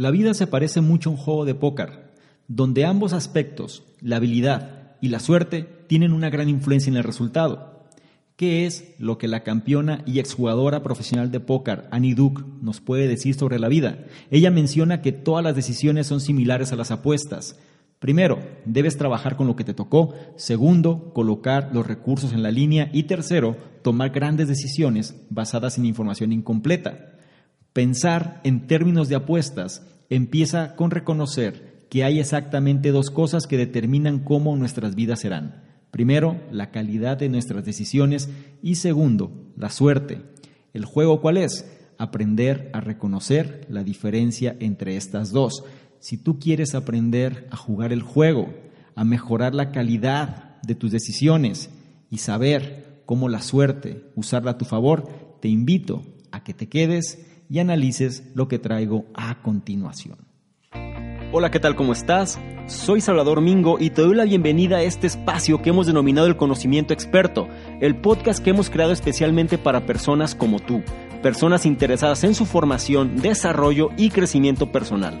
La vida se parece mucho a un juego de póker, donde ambos aspectos, la habilidad y la suerte, tienen una gran influencia en el resultado. ¿Qué es lo que la campeona y exjugadora profesional de póker, Annie Duke, nos puede decir sobre la vida? Ella menciona que todas las decisiones son similares a las apuestas. Primero, debes trabajar con lo que te tocó. Segundo, colocar los recursos en la línea. Y tercero, tomar grandes decisiones basadas en información incompleta. Pensar en términos de apuestas empieza con reconocer que hay exactamente dos cosas que determinan cómo nuestras vidas serán. Primero, la calidad de nuestras decisiones y segundo, la suerte. ¿El juego cuál es? Aprender a reconocer la diferencia entre estas dos. Si tú quieres aprender a jugar el juego, a mejorar la calidad de tus decisiones y saber cómo la suerte usarla a tu favor, te invito a que te quedes y analices lo que traigo a continuación. Hola, ¿qué tal? ¿Cómo estás? Soy Salvador Mingo y te doy la bienvenida a este espacio que hemos denominado el conocimiento experto, el podcast que hemos creado especialmente para personas como tú, personas interesadas en su formación, desarrollo y crecimiento personal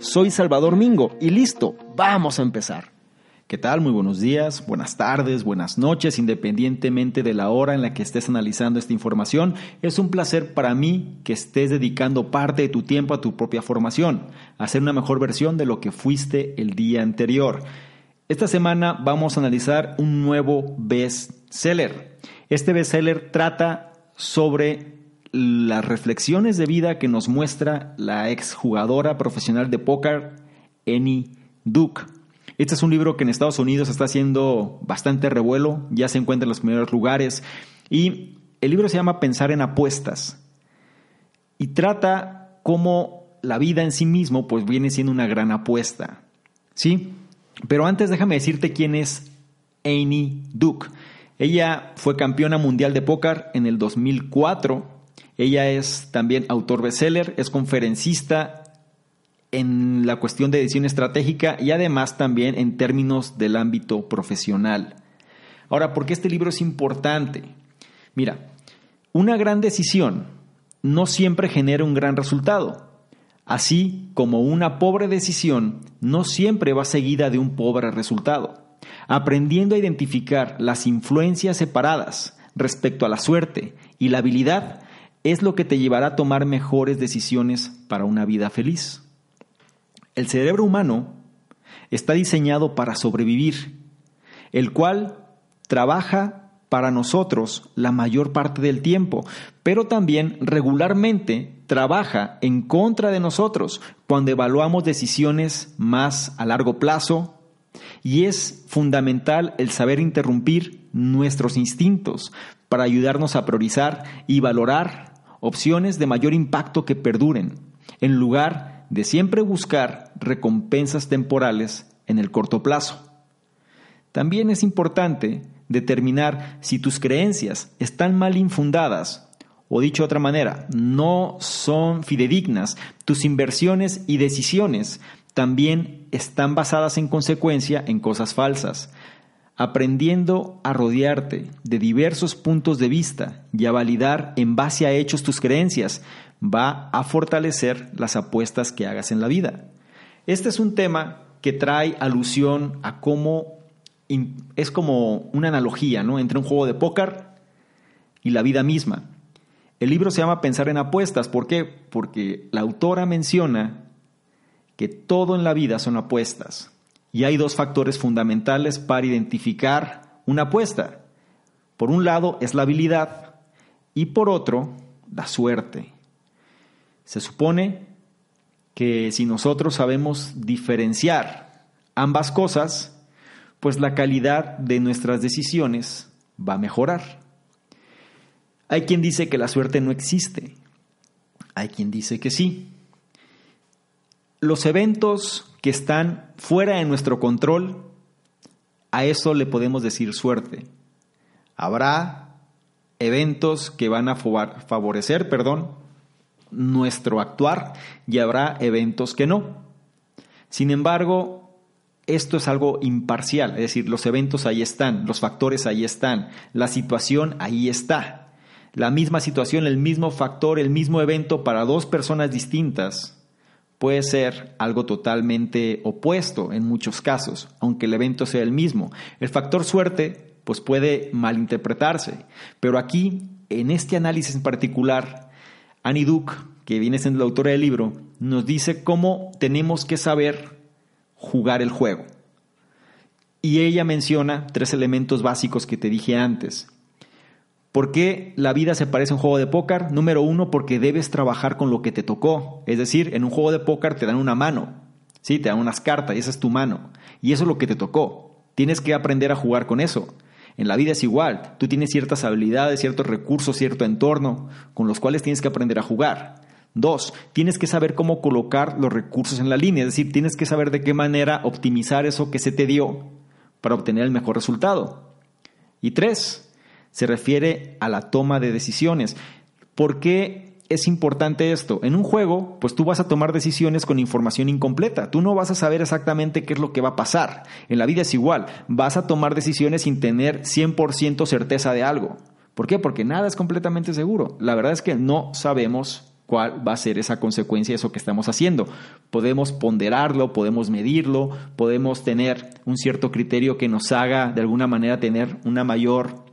Soy Salvador Mingo y listo, vamos a empezar. ¿Qué tal? Muy buenos días, buenas tardes, buenas noches, independientemente de la hora en la que estés analizando esta información. Es un placer para mí que estés dedicando parte de tu tiempo a tu propia formación, a una mejor versión de lo que fuiste el día anterior. Esta semana vamos a analizar un nuevo bestseller. Este bestseller trata sobre las reflexiones de vida que nos muestra la exjugadora profesional de póker, Annie Duke. Este es un libro que en Estados Unidos está haciendo bastante revuelo, ya se encuentra en los primeros lugares y el libro se llama Pensar en apuestas y trata cómo la vida en sí mismo pues viene siendo una gran apuesta. ¿Sí? Pero antes déjame decirte quién es Annie Duke. Ella fue campeona mundial de póker en el 2004 ella es también autor bestseller, es conferencista en la cuestión de edición estratégica y además también en términos del ámbito profesional. Ahora, ¿por qué este libro es importante? Mira, una gran decisión no siempre genera un gran resultado, así como una pobre decisión no siempre va seguida de un pobre resultado. Aprendiendo a identificar las influencias separadas respecto a la suerte y la habilidad, es lo que te llevará a tomar mejores decisiones para una vida feliz. El cerebro humano está diseñado para sobrevivir, el cual trabaja para nosotros la mayor parte del tiempo, pero también regularmente trabaja en contra de nosotros cuando evaluamos decisiones más a largo plazo y es fundamental el saber interrumpir nuestros instintos para ayudarnos a priorizar y valorar opciones de mayor impacto que perduren, en lugar de siempre buscar recompensas temporales en el corto plazo. También es importante determinar si tus creencias están mal infundadas o dicho de otra manera, no son fidedignas, tus inversiones y decisiones también están basadas en consecuencia en cosas falsas, aprendiendo a rodearte de diversos puntos de vista y a validar en base a hechos tus creencias, va a fortalecer las apuestas que hagas en la vida. Este es un tema que trae alusión a cómo es como una analogía ¿no? entre un juego de póker y la vida misma. El libro se llama Pensar en apuestas. ¿Por qué? Porque la autora menciona que todo en la vida son apuestas. Y hay dos factores fundamentales para identificar una apuesta. Por un lado es la habilidad y por otro la suerte. Se supone que si nosotros sabemos diferenciar ambas cosas, pues la calidad de nuestras decisiones va a mejorar. Hay quien dice que la suerte no existe. Hay quien dice que sí. Los eventos que están fuera de nuestro control, a eso le podemos decir suerte. Habrá eventos que van a favorecer, perdón, nuestro actuar y habrá eventos que no. Sin embargo, esto es algo imparcial, es decir, los eventos ahí están, los factores ahí están, la situación ahí está. La misma situación, el mismo factor, el mismo evento para dos personas distintas puede ser algo totalmente opuesto en muchos casos, aunque el evento sea el mismo. El factor suerte pues puede malinterpretarse, pero aquí en este análisis en particular Annie Duke, que viene siendo la autora del libro, nos dice cómo tenemos que saber jugar el juego. Y ella menciona tres elementos básicos que te dije antes. ¿Por qué la vida se parece a un juego de póker? Número uno, porque debes trabajar con lo que te tocó. Es decir, en un juego de póker te dan una mano, ¿sí? te dan unas cartas y esa es tu mano. Y eso es lo que te tocó. Tienes que aprender a jugar con eso. En la vida es igual, tú tienes ciertas habilidades, ciertos recursos, cierto entorno con los cuales tienes que aprender a jugar. Dos, tienes que saber cómo colocar los recursos en la línea, es decir, tienes que saber de qué manera optimizar eso que se te dio para obtener el mejor resultado. Y tres, se refiere a la toma de decisiones. ¿Por qué es importante esto. En un juego, pues tú vas a tomar decisiones con información incompleta. Tú no vas a saber exactamente qué es lo que va a pasar. En la vida es igual. Vas a tomar decisiones sin tener 100% certeza de algo. ¿Por qué? Porque nada es completamente seguro. La verdad es que no sabemos cuál va a ser esa consecuencia de eso que estamos haciendo. Podemos ponderarlo, podemos medirlo, podemos tener un cierto criterio que nos haga de alguna manera tener una mayor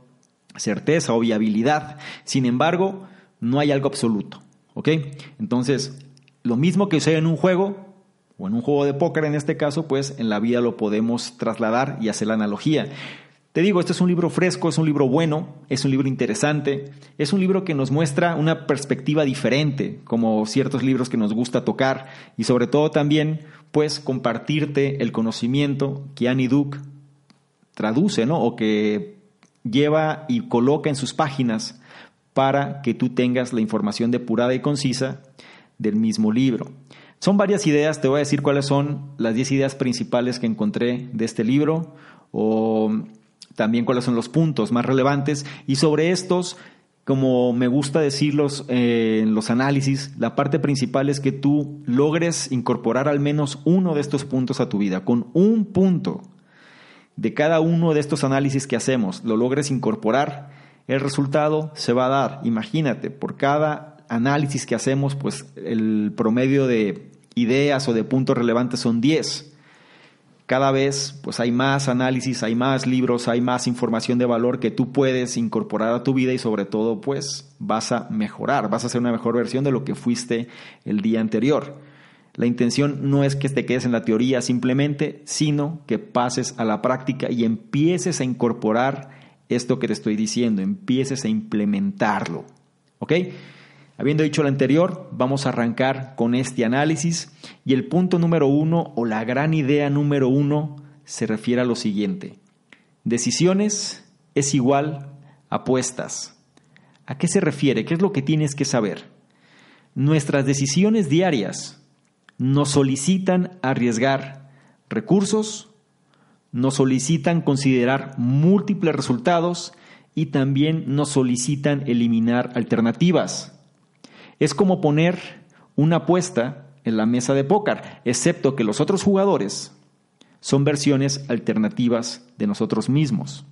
certeza o viabilidad. Sin embargo, no hay algo absoluto. ¿Ok? Entonces, lo mismo que sucede en un juego, o en un juego de póker en este caso, pues en la vida lo podemos trasladar y hacer la analogía. Te digo, este es un libro fresco, es un libro bueno, es un libro interesante, es un libro que nos muestra una perspectiva diferente, como ciertos libros que nos gusta tocar, y sobre todo también, pues, compartirte el conocimiento que Annie Duke traduce, ¿no? O que lleva y coloca en sus páginas para que tú tengas la información depurada y concisa del mismo libro. Son varias ideas, te voy a decir cuáles son las 10 ideas principales que encontré de este libro o también cuáles son los puntos más relevantes y sobre estos como me gusta decirlos eh, en los análisis, la parte principal es que tú logres incorporar al menos uno de estos puntos a tu vida. Con un punto de cada uno de estos análisis que hacemos, lo logres incorporar, el resultado se va a dar. Imagínate, por cada análisis que hacemos, pues el promedio de ideas o de puntos relevantes son 10. Cada vez pues hay más análisis, hay más libros, hay más información de valor que tú puedes incorporar a tu vida y sobre todo pues vas a mejorar, vas a ser una mejor versión de lo que fuiste el día anterior. La intención no es que te quedes en la teoría simplemente, sino que pases a la práctica y empieces a incorporar esto que te estoy diciendo, empieces a implementarlo. ¿Ok? Habiendo dicho lo anterior, vamos a arrancar con este análisis y el punto número uno o la gran idea número uno se refiere a lo siguiente. Decisiones es igual a apuestas. ¿A qué se refiere? ¿Qué es lo que tienes que saber? Nuestras decisiones diarias nos solicitan arriesgar recursos, nos solicitan considerar múltiples resultados y también nos solicitan eliminar alternativas. Es como poner una apuesta en la mesa de póker, excepto que los otros jugadores son versiones alternativas de nosotros mismos.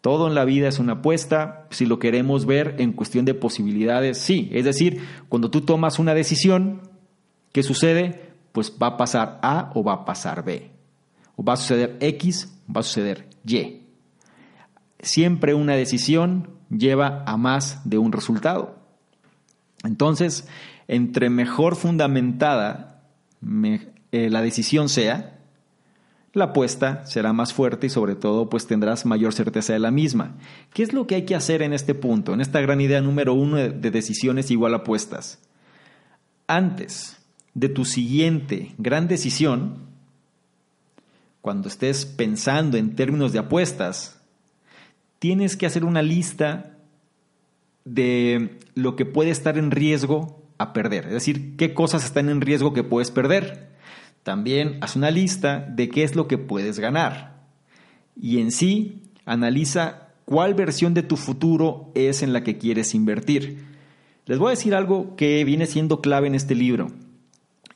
Todo en la vida es una apuesta, si lo queremos ver en cuestión de posibilidades, sí. Es decir, cuando tú tomas una decisión, ¿qué sucede? Pues va a pasar A o va a pasar B va a suceder X, va a suceder Y. Siempre una decisión lleva a más de un resultado. Entonces, entre mejor fundamentada eh, la decisión sea, la apuesta será más fuerte y sobre todo pues tendrás mayor certeza de la misma. ¿Qué es lo que hay que hacer en este punto, en esta gran idea número uno de, de decisiones igual apuestas? Antes de tu siguiente gran decisión, cuando estés pensando en términos de apuestas, tienes que hacer una lista de lo que puede estar en riesgo a perder. Es decir, qué cosas están en riesgo que puedes perder. También haz una lista de qué es lo que puedes ganar. Y en sí, analiza cuál versión de tu futuro es en la que quieres invertir. Les voy a decir algo que viene siendo clave en este libro,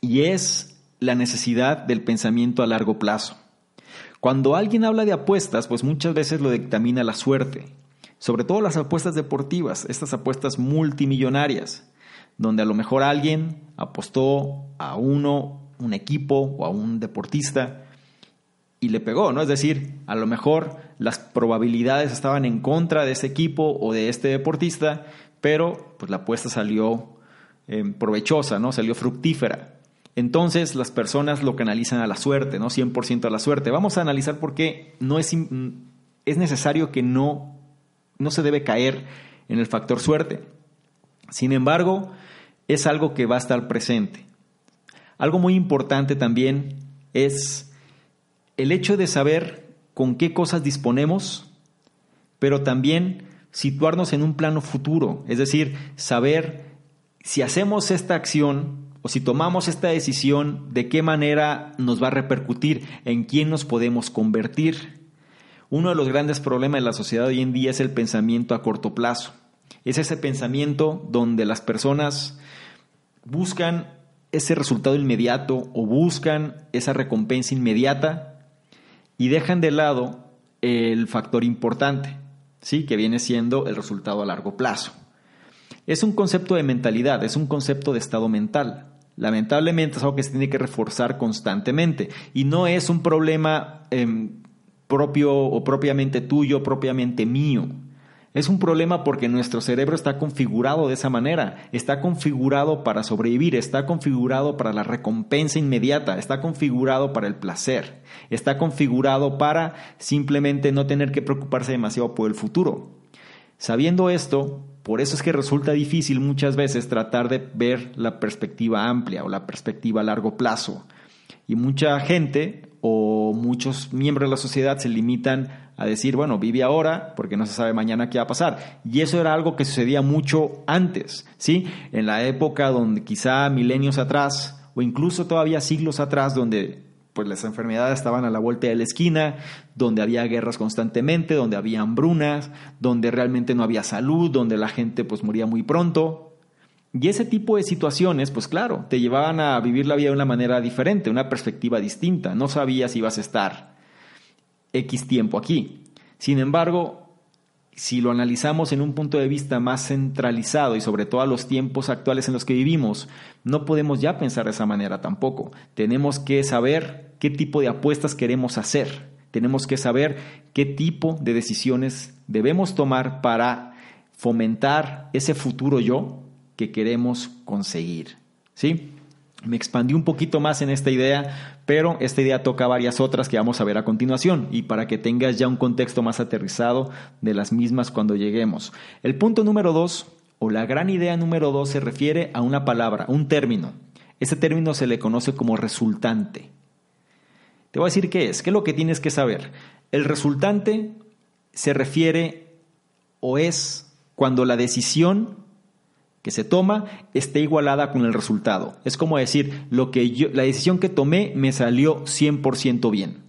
y es la necesidad del pensamiento a largo plazo. Cuando alguien habla de apuestas, pues muchas veces lo dictamina la suerte, sobre todo las apuestas deportivas, estas apuestas multimillonarias, donde a lo mejor alguien apostó a uno, un equipo o a un deportista y le pegó, ¿no? Es decir, a lo mejor las probabilidades estaban en contra de ese equipo o de este deportista, pero pues la apuesta salió eh, provechosa, ¿no? Salió fructífera. Entonces las personas lo canalizan a la suerte, ¿no? 100% a la suerte. Vamos a analizar por qué no es, es necesario que no, no se debe caer en el factor suerte. Sin embargo, es algo que va a estar presente. Algo muy importante también es el hecho de saber con qué cosas disponemos, pero también situarnos en un plano futuro, es decir, saber si hacemos esta acción o si tomamos esta decisión, de qué manera nos va a repercutir, en quién nos podemos convertir. Uno de los grandes problemas de la sociedad hoy en día es el pensamiento a corto plazo. Es ese pensamiento donde las personas buscan ese resultado inmediato o buscan esa recompensa inmediata y dejan de lado el factor importante, ¿sí? que viene siendo el resultado a largo plazo. Es un concepto de mentalidad, es un concepto de estado mental. Lamentablemente es algo que se tiene que reforzar constantemente y no es un problema em, propio o propiamente tuyo, propiamente mío. Es un problema porque nuestro cerebro está configurado de esa manera, está configurado para sobrevivir, está configurado para la recompensa inmediata, está configurado para el placer, está configurado para simplemente no tener que preocuparse demasiado por el futuro. Sabiendo esto, por eso es que resulta difícil muchas veces tratar de ver la perspectiva amplia o la perspectiva a largo plazo. Y mucha gente o muchos miembros de la sociedad se limitan a decir, bueno, vive ahora porque no se sabe mañana qué va a pasar. Y eso era algo que sucedía mucho antes, ¿sí? En la época donde quizá milenios atrás o incluso todavía siglos atrás donde pues las enfermedades estaban a la vuelta de la esquina, donde había guerras constantemente, donde había hambrunas, donde realmente no había salud, donde la gente pues moría muy pronto. Y ese tipo de situaciones, pues claro, te llevaban a vivir la vida de una manera diferente, una perspectiva distinta. No sabías si ibas a estar X tiempo aquí. Sin embargo, si lo analizamos en un punto de vista más centralizado y sobre todo a los tiempos actuales en los que vivimos, no podemos ya pensar de esa manera tampoco. Tenemos que saber qué tipo de apuestas queremos hacer. Tenemos que saber qué tipo de decisiones debemos tomar para fomentar ese futuro yo que queremos conseguir. ¿Sí? Me expandí un poquito más en esta idea, pero esta idea toca varias otras que vamos a ver a continuación y para que tengas ya un contexto más aterrizado de las mismas cuando lleguemos. El punto número dos, o la gran idea número dos, se refiere a una palabra, un término. Este término se le conoce como resultante. Te voy a decir qué es, qué es lo que tienes que saber. El resultante se refiere o es cuando la decisión que se toma esté igualada con el resultado. Es como decir, lo que yo, la decisión que tomé me salió 100% bien.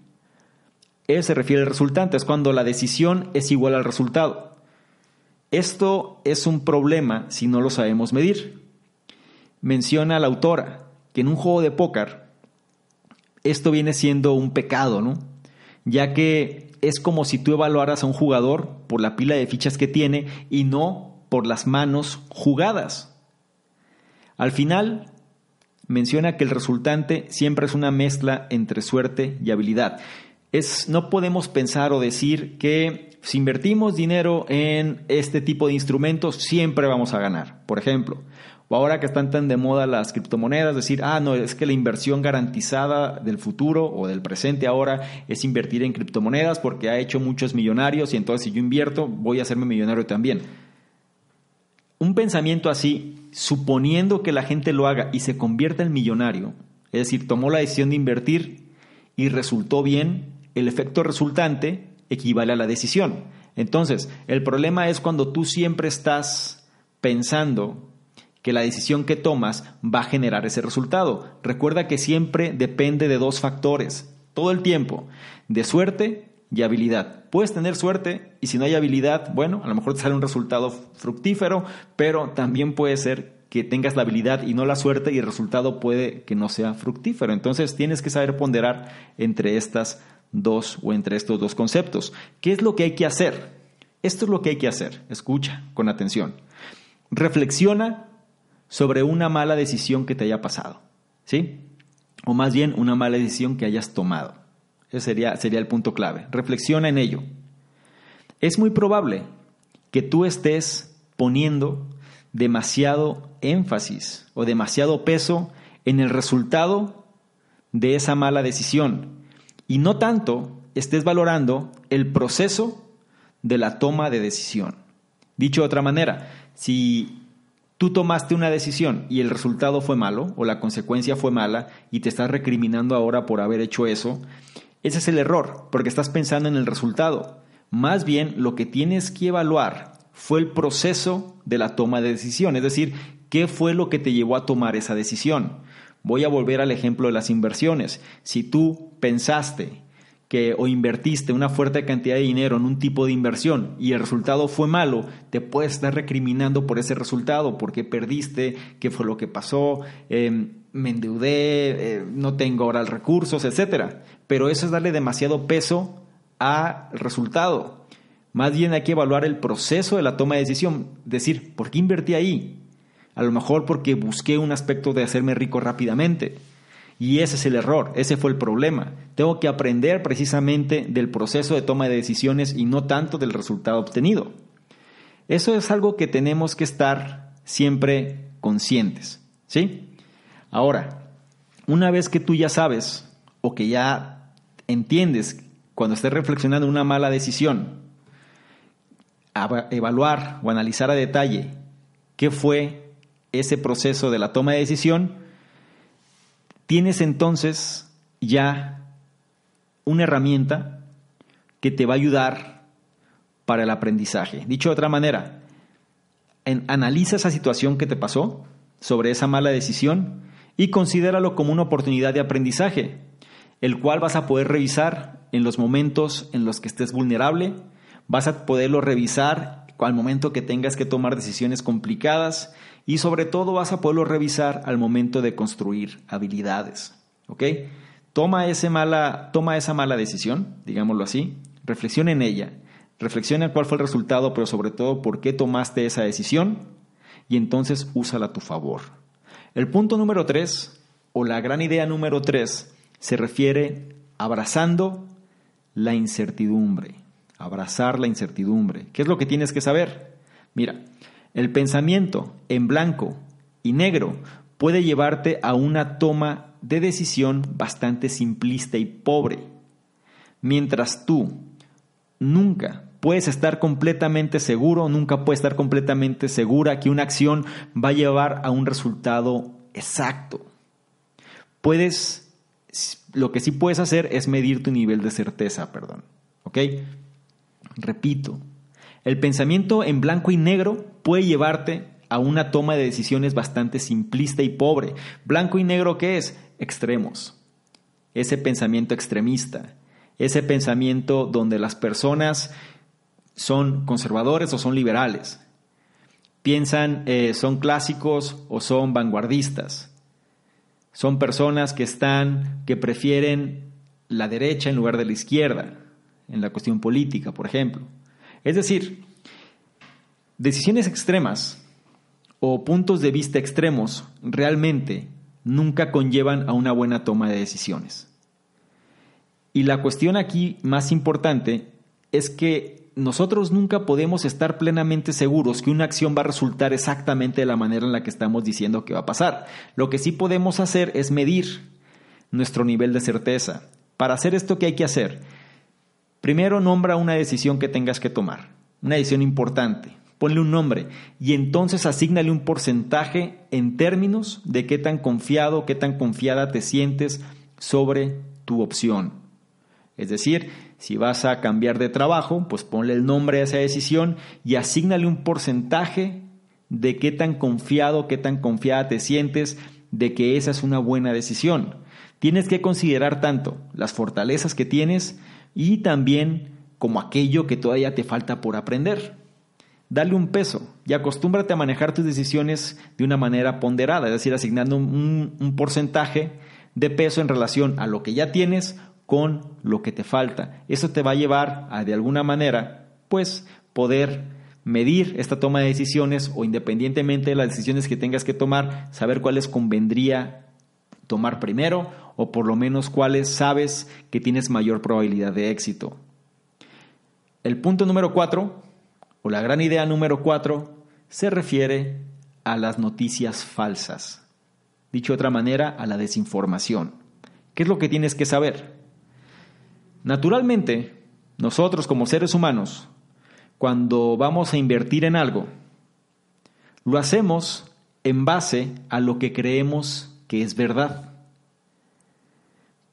Él se refiere al resultante, es cuando la decisión es igual al resultado. Esto es un problema si no lo sabemos medir. Menciona la autora que en un juego de póker esto viene siendo un pecado, ¿no? Ya que es como si tú evaluaras a un jugador por la pila de fichas que tiene y no por las manos jugadas. Al final, menciona que el resultante siempre es una mezcla entre suerte y habilidad. Es, no podemos pensar o decir que si invertimos dinero en este tipo de instrumentos siempre vamos a ganar. Por ejemplo, o ahora que están tan de moda las criptomonedas, decir, ah, no, es que la inversión garantizada del futuro o del presente ahora es invertir en criptomonedas porque ha hecho muchos millonarios y entonces si yo invierto voy a hacerme millonario también un pensamiento así, suponiendo que la gente lo haga y se convierta en millonario, es decir, tomó la decisión de invertir y resultó bien, el efecto resultante equivale a la decisión. Entonces, el problema es cuando tú siempre estás pensando que la decisión que tomas va a generar ese resultado. Recuerda que siempre depende de dos factores, todo el tiempo, de suerte y habilidad. Puedes tener suerte y si no hay habilidad, bueno, a lo mejor te sale un resultado fructífero, pero también puede ser que tengas la habilidad y no la suerte y el resultado puede que no sea fructífero. Entonces tienes que saber ponderar entre estas dos o entre estos dos conceptos. ¿Qué es lo que hay que hacer? Esto es lo que hay que hacer. Escucha con atención. Reflexiona sobre una mala decisión que te haya pasado. ¿Sí? O más bien una mala decisión que hayas tomado. Ese sería, sería el punto clave. Reflexiona en ello. Es muy probable que tú estés poniendo demasiado énfasis o demasiado peso en el resultado de esa mala decisión y no tanto estés valorando el proceso de la toma de decisión. Dicho de otra manera, si tú tomaste una decisión y el resultado fue malo o la consecuencia fue mala y te estás recriminando ahora por haber hecho eso, ese es el error, porque estás pensando en el resultado. Más bien lo que tienes que evaluar fue el proceso de la toma de decisión, es decir, qué fue lo que te llevó a tomar esa decisión. Voy a volver al ejemplo de las inversiones. Si tú pensaste que o invertiste una fuerte cantidad de dinero en un tipo de inversión y el resultado fue malo, te puedes estar recriminando por ese resultado, porque perdiste, qué fue lo que pasó, em, me endeudé, eh, no tengo ahora recursos, etc. Pero eso es darle demasiado peso al resultado. Más bien hay que evaluar el proceso de la toma de decisión, decir, ¿por qué invertí ahí? A lo mejor porque busqué un aspecto de hacerme rico rápidamente y ese es el error, ese fue el problema. Tengo que aprender precisamente del proceso de toma de decisiones y no tanto del resultado obtenido. Eso es algo que tenemos que estar siempre conscientes, ¿sí? Ahora, una vez que tú ya sabes o que ya entiendes cuando estés reflexionando una mala decisión, evaluar o analizar a detalle qué fue ese proceso de la toma de decisión, tienes entonces ya una herramienta que te va a ayudar para el aprendizaje. Dicho de otra manera, analiza esa situación que te pasó sobre esa mala decisión y considéralo como una oportunidad de aprendizaje, el cual vas a poder revisar en los momentos en los que estés vulnerable, vas a poderlo revisar al momento que tengas que tomar decisiones complicadas y sobre todo vas a poderlo revisar al momento de construir habilidades. Toma, ese mala, toma esa mala decisión, digámoslo así, reflexiona en ella, reflexiona cuál fue el resultado, pero sobre todo por qué tomaste esa decisión y entonces úsala a tu favor. El punto número tres, o la gran idea número tres, se refiere abrazando la incertidumbre. Abrazar la incertidumbre. ¿Qué es lo que tienes que saber? Mira, el pensamiento en blanco y negro puede llevarte a una toma de decisión bastante simplista y pobre, mientras tú nunca puedes estar completamente seguro, nunca puedes estar completamente segura que una acción va a llevar a un resultado exacto. Puedes, lo que sí puedes hacer es medir tu nivel de certeza, perdón. ¿Ok? Repito, el pensamiento en blanco y negro puede llevarte a una toma de decisiones bastante simplista y pobre. Blanco y negro, ¿qué es? Extremos. Ese pensamiento extremista. Ese pensamiento donde las personas son conservadores o son liberales. Piensan, eh, son clásicos o son vanguardistas. Son personas que están, que prefieren la derecha en lugar de la izquierda, en la cuestión política, por ejemplo. Es decir, decisiones extremas o puntos de vista extremos realmente nunca conllevan a una buena toma de decisiones. Y la cuestión aquí más importante es que nosotros nunca podemos estar plenamente seguros que una acción va a resultar exactamente de la manera en la que estamos diciendo que va a pasar. Lo que sí podemos hacer es medir nuestro nivel de certeza. Para hacer esto, ¿qué hay que hacer? Primero nombra una decisión que tengas que tomar, una decisión importante. Ponle un nombre y entonces asignale un porcentaje en términos de qué tan confiado, qué tan confiada te sientes sobre tu opción. Es decir, si vas a cambiar de trabajo, pues ponle el nombre a esa decisión y asignale un porcentaje de qué tan confiado, qué tan confiada te sientes de que esa es una buena decisión. Tienes que considerar tanto las fortalezas que tienes y también como aquello que todavía te falta por aprender. Dale un peso y acostúmbrate a manejar tus decisiones de una manera ponderada, es decir, asignando un, un porcentaje de peso en relación a lo que ya tienes con lo que te falta. Eso te va a llevar a, de alguna manera, pues, poder medir esta toma de decisiones o independientemente de las decisiones que tengas que tomar, saber cuáles convendría tomar primero o por lo menos cuáles sabes que tienes mayor probabilidad de éxito. El punto número cuatro, o la gran idea número cuatro, se refiere a las noticias falsas. Dicho de otra manera, a la desinformación. ¿Qué es lo que tienes que saber? Naturalmente, nosotros como seres humanos cuando vamos a invertir en algo, lo hacemos en base a lo que creemos que es verdad.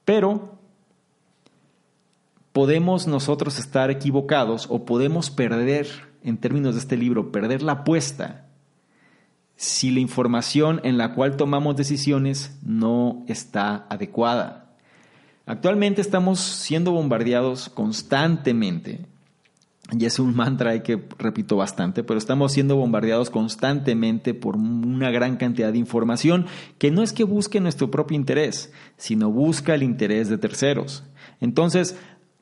Pero podemos nosotros estar equivocados o podemos perder, en términos de este libro, perder la apuesta si la información en la cual tomamos decisiones no está adecuada. Actualmente estamos siendo bombardeados constantemente y es un mantra que repito bastante, pero estamos siendo bombardeados constantemente por una gran cantidad de información que no es que busque nuestro propio interés, sino busca el interés de terceros. Entonces,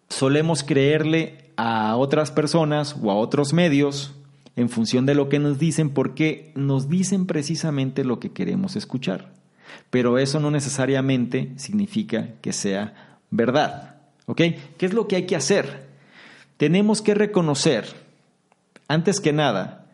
solemos creerle a otras personas o a otros medios en función de lo que nos dicen porque nos dicen precisamente lo que queremos escuchar. Pero eso no necesariamente significa que sea verdad. ¿Ok? ¿Qué es lo que hay que hacer? tenemos que reconocer, antes que nada,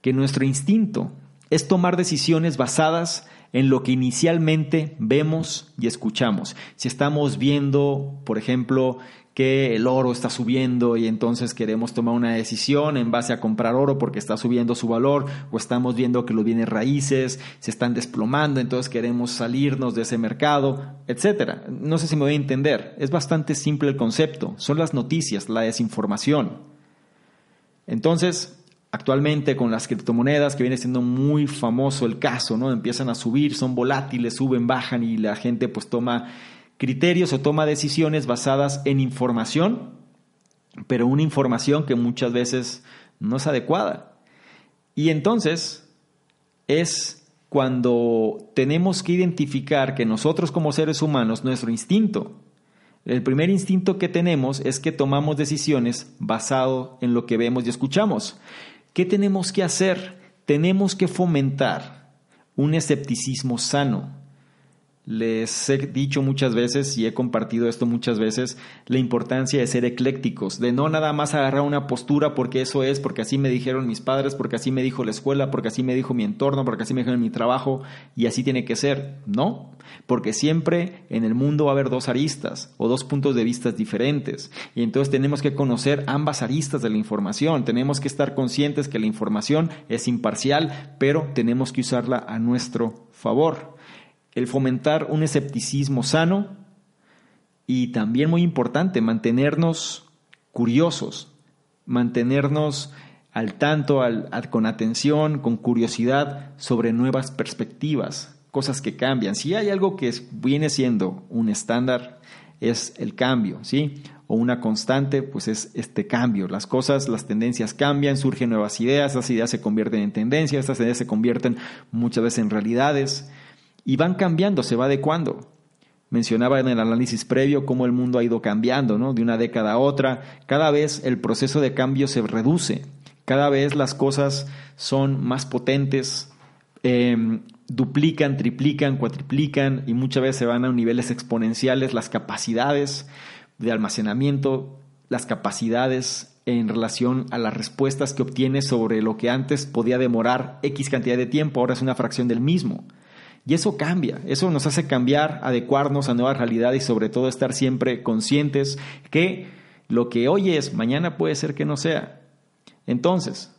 que nuestro instinto es tomar decisiones basadas en lo que inicialmente vemos y escuchamos. Si estamos viendo, por ejemplo, que el oro está subiendo y entonces queremos tomar una decisión en base a comprar oro porque está subiendo su valor o estamos viendo que los bienes raíces se están desplomando, entonces queremos salirnos de ese mercado, etcétera. No sé si me voy a entender, es bastante simple el concepto, son las noticias, la desinformación. Entonces, actualmente con las criptomonedas que viene siendo muy famoso el caso, ¿no? Empiezan a subir, son volátiles, suben, bajan y la gente pues toma criterios o toma decisiones basadas en información, pero una información que muchas veces no es adecuada. Y entonces es cuando tenemos que identificar que nosotros como seres humanos, nuestro instinto, el primer instinto que tenemos es que tomamos decisiones basado en lo que vemos y escuchamos. ¿Qué tenemos que hacer? Tenemos que fomentar un escepticismo sano. Les he dicho muchas veces y he compartido esto muchas veces, la importancia de ser eclécticos, de no nada más agarrar una postura porque eso es, porque así me dijeron mis padres, porque así me dijo la escuela, porque así me dijo mi entorno, porque así me dijeron mi trabajo y así tiene que ser. No, porque siempre en el mundo va a haber dos aristas o dos puntos de vista diferentes y entonces tenemos que conocer ambas aristas de la información, tenemos que estar conscientes que la información es imparcial, pero tenemos que usarla a nuestro favor el fomentar un escepticismo sano y también muy importante, mantenernos curiosos, mantenernos al tanto, con atención, con curiosidad sobre nuevas perspectivas, cosas que cambian. Si hay algo que viene siendo un estándar, es el cambio, ¿sí? O una constante, pues es este cambio. Las cosas, las tendencias cambian, surgen nuevas ideas, esas ideas se convierten en tendencias, esas ideas se convierten muchas veces en realidades y van cambiando, se va adecuando. Mencionaba en el análisis previo cómo el mundo ha ido cambiando, ¿no? De una década a otra. Cada vez el proceso de cambio se reduce. Cada vez las cosas son más potentes, em, duplican, triplican, cuatriplican y muchas veces se van a niveles exponenciales las capacidades de almacenamiento, las capacidades en relación a las respuestas que obtienes sobre lo que antes podía demorar X cantidad de tiempo, ahora es una fracción del mismo. Y eso cambia, eso nos hace cambiar, adecuarnos a nuevas realidades y sobre todo estar siempre conscientes que lo que hoy es, mañana puede ser que no sea. Entonces,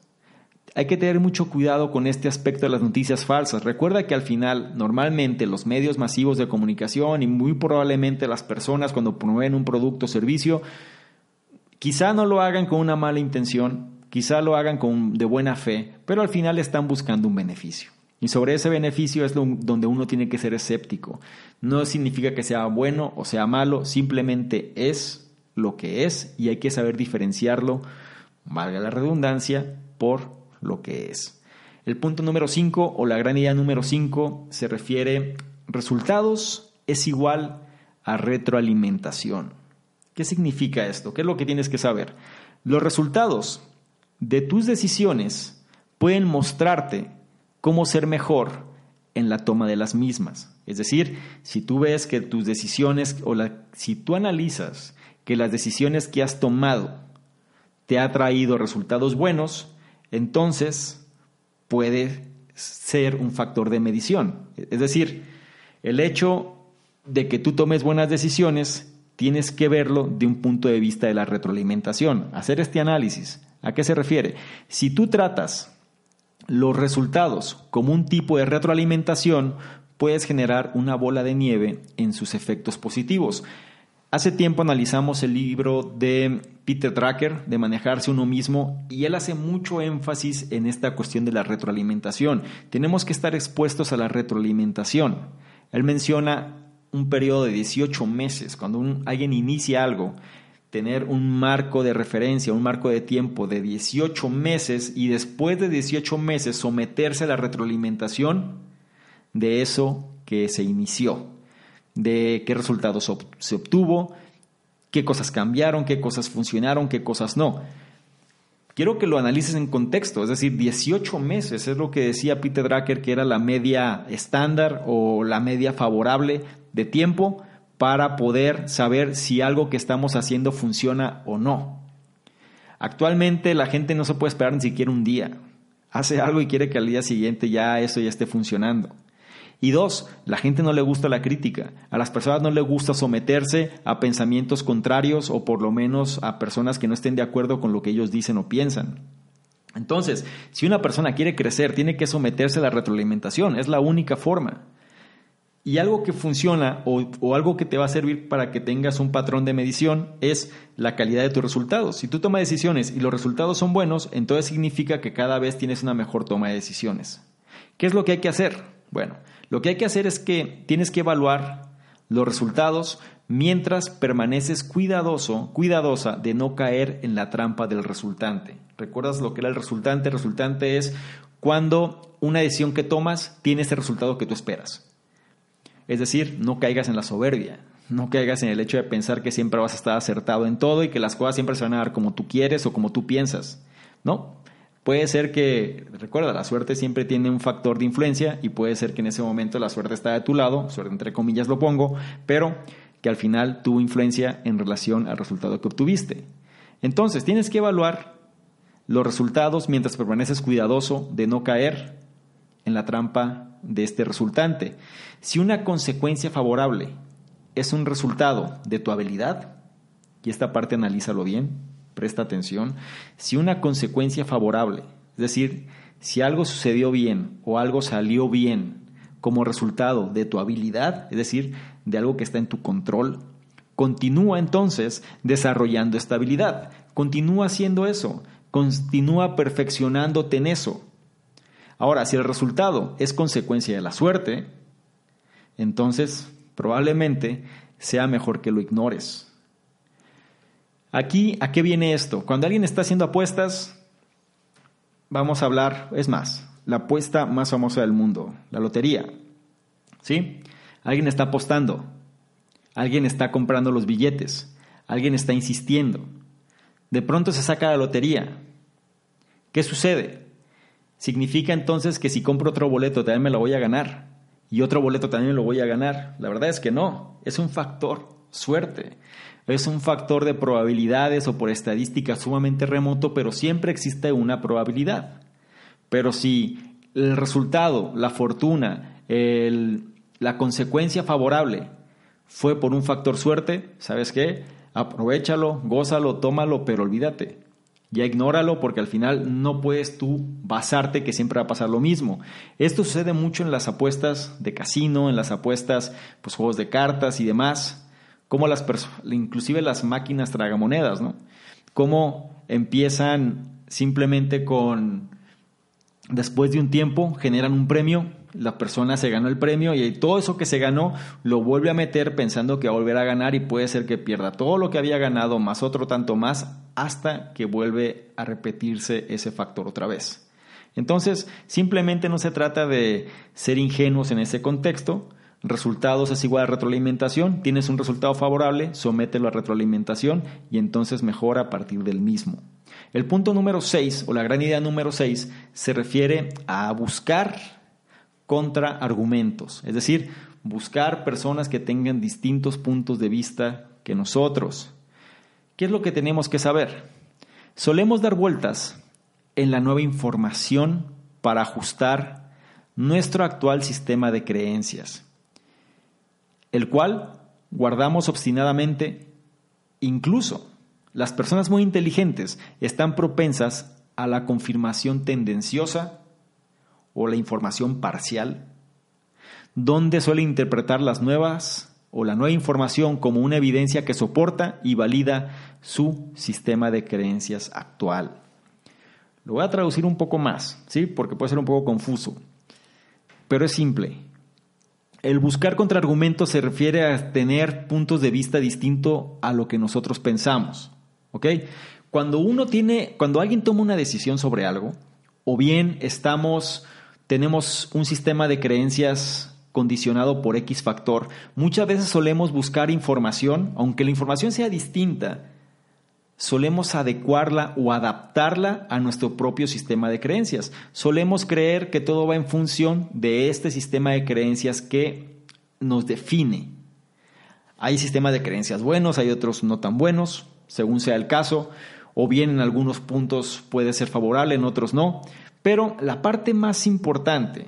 hay que tener mucho cuidado con este aspecto de las noticias falsas. Recuerda que al final, normalmente los medios masivos de comunicación y muy probablemente las personas cuando promueven un producto o servicio, quizá no lo hagan con una mala intención, quizá lo hagan con, de buena fe, pero al final están buscando un beneficio. Y sobre ese beneficio es donde uno tiene que ser escéptico. No significa que sea bueno o sea malo, simplemente es lo que es y hay que saber diferenciarlo, valga la redundancia, por lo que es. El punto número 5 o la gran idea número 5 se refiere resultados es igual a retroalimentación. ¿Qué significa esto? ¿Qué es lo que tienes que saber? Los resultados de tus decisiones pueden mostrarte cómo ser mejor en la toma de las mismas. Es decir, si tú ves que tus decisiones o si tú analizas que las decisiones que has tomado te ha traído resultados buenos, entonces puede ser un factor de medición. Es decir, el hecho de que tú tomes buenas decisiones, tienes que verlo de un punto de vista de la retroalimentación, hacer este análisis. ¿A qué se refiere? Si tú tratas los resultados como un tipo de retroalimentación, puedes generar una bola de nieve en sus efectos positivos. Hace tiempo analizamos el libro de Peter Drucker de manejarse uno mismo y él hace mucho énfasis en esta cuestión de la retroalimentación. Tenemos que estar expuestos a la retroalimentación. Él menciona un periodo de 18 meses, cuando alguien inicia algo, tener un marco de referencia, un marco de tiempo de 18 meses y después de 18 meses someterse a la retroalimentación de eso que se inició, de qué resultados se obtuvo, qué cosas cambiaron, qué cosas funcionaron, qué cosas no. Quiero que lo analices en contexto, es decir, 18 meses es lo que decía Peter Drucker que era la media estándar o la media favorable de tiempo para poder saber si algo que estamos haciendo funciona o no. Actualmente la gente no se puede esperar ni siquiera un día. Hace algo y quiere que al día siguiente ya eso ya esté funcionando. Y dos, la gente no le gusta la crítica. A las personas no le gusta someterse a pensamientos contrarios o por lo menos a personas que no estén de acuerdo con lo que ellos dicen o piensan. Entonces, si una persona quiere crecer, tiene que someterse a la retroalimentación. Es la única forma. Y algo que funciona o, algo que te va a servir para que tengas un patrón de medición es la calidad de tus resultados. Si tú tomas decisiones y los resultados son buenos, entonces significa que cada vez tienes una mejor toma de decisiones. ¿Qué es lo que hay que hacer? Bueno, lo que hay que hacer es que tienes que evaluar los resultados mientras permaneces cuidadoso, cuidadosa de no caer en la trampa del resultante. ¿Recuerdas lo que era el resultante? El resultante es cuando una decisión que tomas tiene ese resultado que tú esperas. Es decir, no caigas en la soberbia, no caigas en el hecho de pensar que siempre vas a estar acertado en todo y que las cosas siempre se van a dar como tú quieres o como tú piensas. No, puede ser que, recuerda, la suerte siempre tiene un factor de influencia y puede ser que en ese momento la suerte está de tu lado, suerte entre comillas lo pongo, pero que al final tuvo influencia en relación al resultado que obtuviste. Entonces, tienes que evaluar los resultados mientras permaneces cuidadoso de no caer en la trampa de este resultante. Si una consecuencia favorable es un resultado de tu habilidad, y esta parte analízalo bien, presta atención, si una consecuencia favorable, es decir, si algo sucedió bien o algo salió bien como resultado de tu habilidad, es decir, de algo que está en tu control, continúa entonces desarrollando esta habilidad, continúa haciendo eso, continúa perfeccionándote en eso. Ahora, si el resultado es consecuencia de la suerte, entonces probablemente sea mejor que lo ignores. Aquí, ¿a qué viene esto? Cuando alguien está haciendo apuestas, vamos a hablar, es más, la apuesta más famosa del mundo, la lotería. ¿Sí? Alguien está apostando, alguien está comprando los billetes, alguien está insistiendo. De pronto se saca la lotería. ¿Qué sucede? Significa entonces que si compro otro boleto también me lo voy a ganar y otro boleto también lo voy a ganar. La verdad es que no, es un factor suerte, es un factor de probabilidades o por estadística sumamente remoto, pero siempre existe una probabilidad. Pero si el resultado, la fortuna, la consecuencia favorable fue por un factor suerte, ¿sabes qué? Aprovechalo, gózalo, tómalo, pero olvídate. Ya ignóralo porque al final no puedes tú basarte que siempre va a pasar lo mismo. Esto sucede mucho en las apuestas de casino, en las apuestas, pues juegos de cartas y demás, como las inclusive las máquinas tragamonedas, ¿no? Cómo empiezan simplemente con, después de un tiempo, generan un premio, la persona se ganó el premio y todo eso que se ganó lo vuelve a meter pensando que va a volver a ganar y puede ser que pierda todo lo que había ganado más otro tanto más hasta que vuelve a repetirse ese factor otra vez. Entonces, simplemente no se trata de ser ingenuos en ese contexto. Resultados es igual a retroalimentación. Tienes un resultado favorable, somételo a retroalimentación y entonces mejora a partir del mismo. El punto número 6 o la gran idea número 6 se refiere a buscar contraargumentos, es decir, buscar personas que tengan distintos puntos de vista que nosotros. ¿Qué es lo que tenemos que saber? Solemos dar vueltas en la nueva información para ajustar nuestro actual sistema de creencias, el cual guardamos obstinadamente. Incluso las personas muy inteligentes están propensas a la confirmación tendenciosa o la información parcial, donde suele interpretar las nuevas o la nueva información como una evidencia que soporta y valida su sistema de creencias actual. Lo voy a traducir un poco más, ¿sí? Porque puede ser un poco confuso. Pero es simple. El buscar contraargumentos se refiere a tener puntos de vista distintos a lo que nosotros pensamos. ¿Ok? Cuando uno tiene, cuando alguien toma una decisión sobre algo, o bien estamos, tenemos un sistema de creencias condicionado por X factor, muchas veces solemos buscar información, aunque la información sea distinta, solemos adecuarla o adaptarla a nuestro propio sistema de creencias. Solemos creer que todo va en función de este sistema de creencias que nos define. Hay sistemas de creencias buenos, hay otros no tan buenos, según sea el caso, o bien en algunos puntos puede ser favorable, en otros no. Pero la parte más importante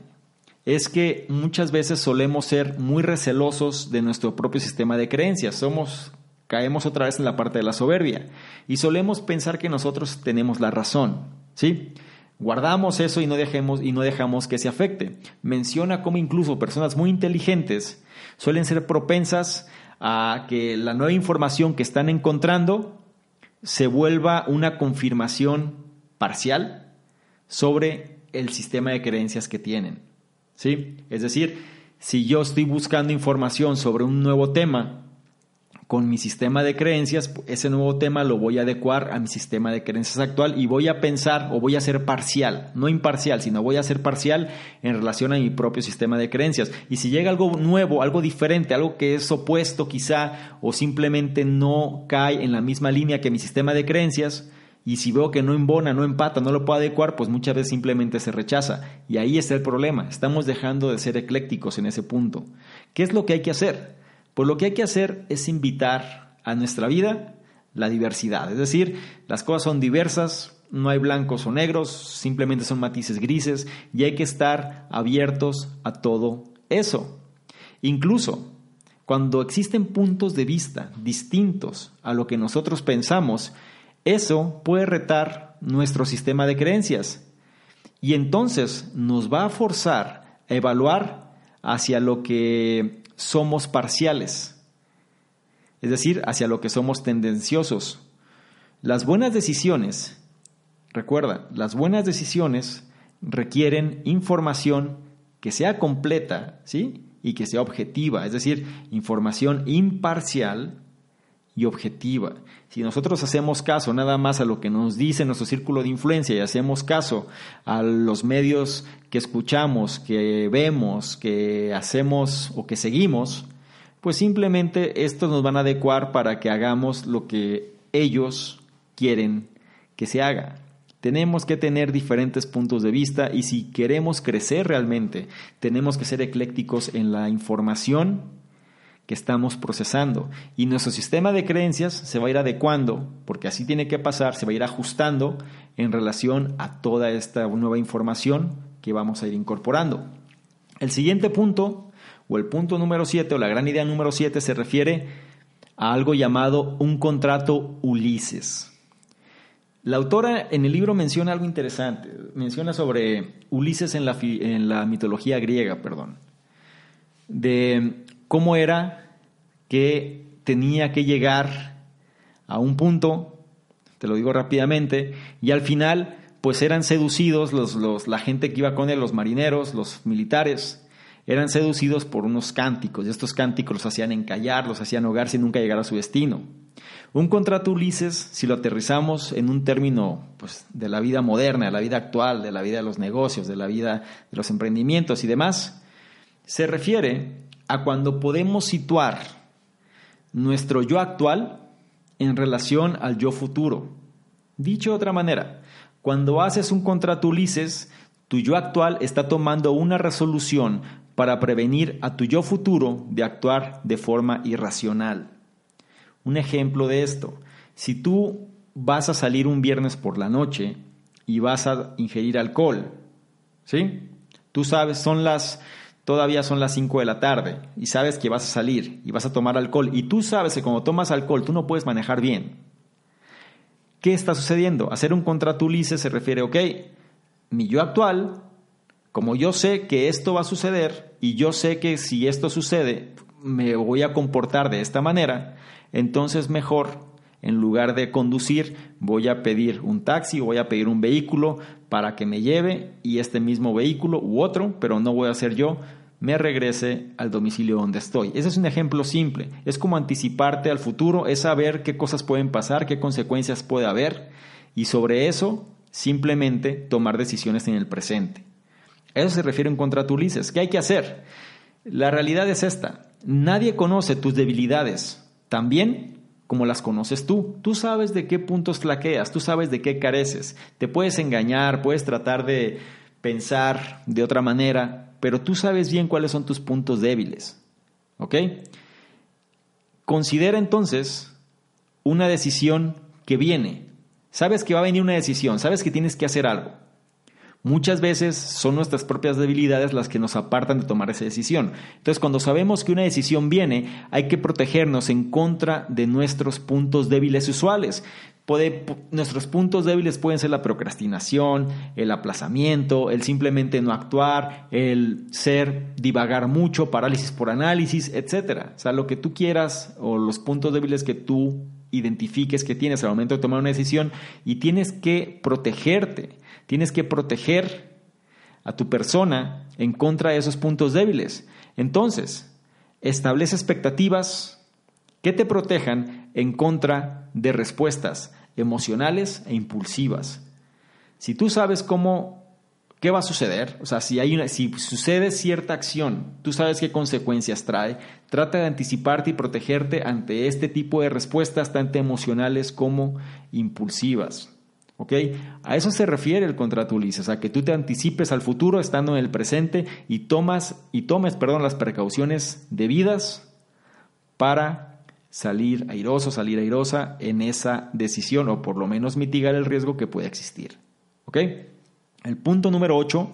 es que muchas veces solemos ser muy recelosos de nuestro propio sistema de creencias. Somos caemos otra vez en la parte de la soberbia y solemos pensar que nosotros tenemos la razón, ¿sí? Guardamos eso y no dejemos y no dejamos que se afecte. Menciona cómo incluso personas muy inteligentes suelen ser propensas a que la nueva información que están encontrando se vuelva una confirmación parcial sobre el sistema de creencias que tienen. ¿Sí? Es decir, si yo estoy buscando información sobre un nuevo tema con mi sistema de creencias, ese nuevo tema lo voy a adecuar a mi sistema de creencias actual y voy a pensar o voy a ser parcial, no imparcial, sino voy a ser parcial en relación a mi propio sistema de creencias. Y si llega algo nuevo, algo diferente, algo que es opuesto quizá o simplemente no cae en la misma línea que mi sistema de creencias, y si veo que no embona, no empata, no lo puedo adecuar, pues muchas veces simplemente se rechaza. Y ahí está el problema. Estamos dejando de ser eclécticos en ese punto. ¿Qué es lo que hay que hacer? Pues lo que hay que hacer es invitar a nuestra vida la diversidad. Es decir, las cosas son diversas, no hay blancos o negros, simplemente son matices grises y hay que estar abiertos a todo eso. Incluso cuando existen puntos de vista distintos a lo que nosotros pensamos, eso puede retar nuestro sistema de creencias y entonces nos va a forzar a evaluar hacia lo que somos parciales, es decir, hacia lo que somos tendenciosos. Las buenas decisiones, recuerda, las buenas decisiones requieren información que sea completa, ¿sí? Y que sea objetiva, es decir, información imparcial y objetiva. Si nosotros hacemos caso nada más a lo que nos dice nuestro círculo de influencia y hacemos caso a los medios que escuchamos, que vemos, que hacemos o que seguimos, pues simplemente estos nos van a adecuar para que hagamos lo que ellos quieren que se haga. Tenemos que tener diferentes puntos de vista y si queremos crecer realmente, tenemos que ser eclécticos en la información que estamos procesando. Y nuestro sistema de creencias se va a ir adecuando, porque así tiene que pasar, se va a ir ajustando en relación a toda esta nueva información que vamos a ir incorporando. El siguiente punto, o el punto número 7, o la gran idea número 7, se refiere a algo llamado un contrato Ulises. La autora en el libro menciona algo interesante, menciona sobre Ulises en la, en la mitología griega, perdón, de cómo era que tenía que llegar a un punto te lo digo rápidamente, y al final pues eran seducidos los, los, la gente que iba con él, los marineros, los militares, eran seducidos por unos cánticos, y estos cánticos los hacían encallar, los hacían ahogar sin nunca llegar a su destino. Un contrato Ulises, si lo aterrizamos en un término pues, de la vida moderna, de la vida actual, de la vida de los negocios, de la vida de los emprendimientos y demás, se refiere a cuando podemos situar nuestro yo actual en relación al yo futuro. Dicho de otra manera, cuando haces un contrato Ulises, tu yo actual está tomando una resolución para prevenir a tu yo futuro de actuar de forma irracional. Un ejemplo de esto, si tú vas a salir un viernes por la noche y vas a ingerir alcohol, ¿sí? Tú sabes, son las todavía son las 5 de la tarde y sabes que vas a salir y vas a tomar alcohol y tú sabes que cuando tomas alcohol tú no puedes manejar bien. ¿Qué está sucediendo? Hacer un contrato Ulises se refiere, ok, mi yo actual, como yo sé que esto va a suceder y yo sé que si esto sucede me voy a comportar de esta manera, entonces mejor, en lugar de conducir, voy a pedir un taxi, voy a pedir un vehículo para que me lleve y este mismo vehículo u otro, pero no voy a ser yo, me regrese al domicilio donde estoy. Ese es un ejemplo simple. Es como anticiparte al futuro, es saber qué cosas pueden pasar, qué consecuencias puede haber y sobre eso simplemente tomar decisiones en el presente. eso se refiere en contrato Ulises. ¿Qué hay que hacer? La realidad es esta. Nadie conoce tus debilidades, también como las conoces tú. Tú sabes de qué puntos flaqueas, tú sabes de qué careces. Te puedes engañar, puedes tratar de pensar de otra manera, pero tú sabes bien cuáles son tus puntos débiles. ¿Ok? Considera entonces una decisión que viene. Sabes que va a venir una decisión, sabes que tienes que hacer algo. Muchas veces son nuestras propias debilidades las que nos apartan de tomar esa decisión. Entonces, cuando sabemos que una decisión viene, hay que protegernos en contra de nuestros puntos débiles usuales. Nuestros puntos débiles pueden ser la procrastinación, el aplazamiento, el simplemente no actuar, el ser, divagar mucho, parálisis por análisis, etc. O sea, lo que tú quieras o los puntos débiles que tú identifiques que tienes al momento de tomar una decisión y tienes que protegerte Tienes que proteger a tu persona en contra de esos puntos débiles. Entonces, establece expectativas que te protejan en contra de respuestas emocionales e impulsivas. Si tú sabes cómo qué va a suceder, o sea, si hay una si sucede cierta acción, tú sabes qué consecuencias trae, trata de anticiparte y protegerte ante este tipo de respuestas tanto emocionales como impulsivas. ¿Ok? A eso se refiere el contrato Ulises, a que tú te anticipes al futuro estando en el presente y, tomas, y tomes perdón, las precauciones debidas para salir airoso, salir airosa en esa decisión o por lo menos mitigar el riesgo que puede existir. ¿Ok? El punto número 8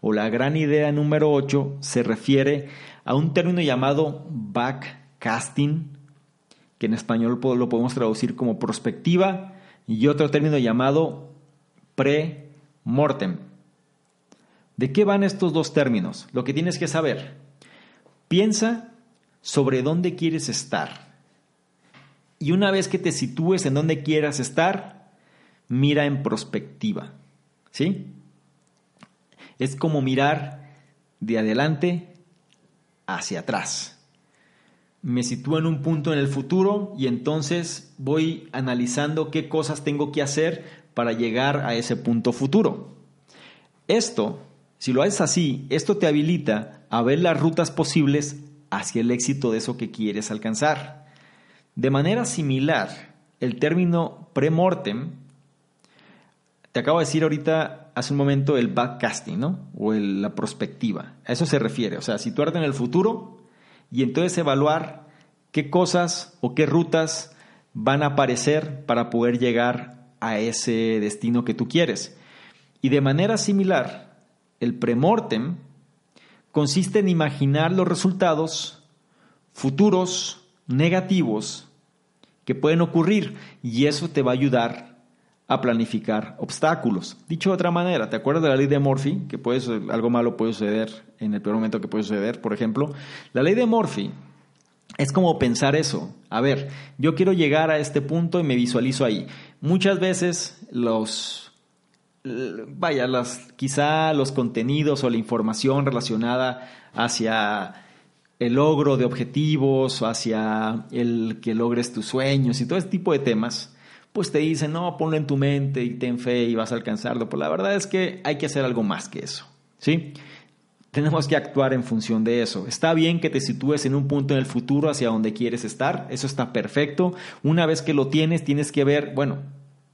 o la gran idea número 8 se refiere a un término llamado backcasting, que en español lo podemos traducir como prospectiva y otro término llamado pre-mortem. ¿De qué van estos dos términos? Lo que tienes que saber. Piensa sobre dónde quieres estar. Y una vez que te sitúes en dónde quieras estar, mira en perspectiva. ¿Sí? Es como mirar de adelante hacia atrás me sitúo en un punto en el futuro y entonces voy analizando qué cosas tengo que hacer para llegar a ese punto futuro. Esto, si lo haces así, esto te habilita a ver las rutas posibles hacia el éxito de eso que quieres alcanzar. De manera similar, el término premortem, te acabo de decir ahorita, hace un momento, el backcasting, ¿no? O la prospectiva. A eso se refiere. O sea, situarte en el futuro y entonces evaluar qué cosas o qué rutas van a aparecer para poder llegar a ese destino que tú quieres. Y de manera similar, el premortem consiste en imaginar los resultados futuros negativos que pueden ocurrir y eso te va a ayudar a planificar obstáculos. Dicho de otra manera, ¿te acuerdas de la ley de Murphy? Que puede, algo malo puede suceder en el peor momento que puede suceder, por ejemplo. La ley de Murphy es como pensar eso. A ver, yo quiero llegar a este punto y me visualizo ahí. muchas veces los, vaya, las, quizá los contenidos o la información relacionada hacia el logro de objetivos, hacia el que logres tus sueños y todo ese tipo de temas, pues te dicen, no, ponlo en tu mente y ten fe y vas a alcanzarlo. Pues la verdad es que hay que hacer algo más que eso, ¿sí? Tenemos que actuar en función de eso. Está bien que te sitúes en un punto en el futuro hacia donde quieres estar, eso está perfecto. Una vez que lo tienes, tienes que ver, bueno,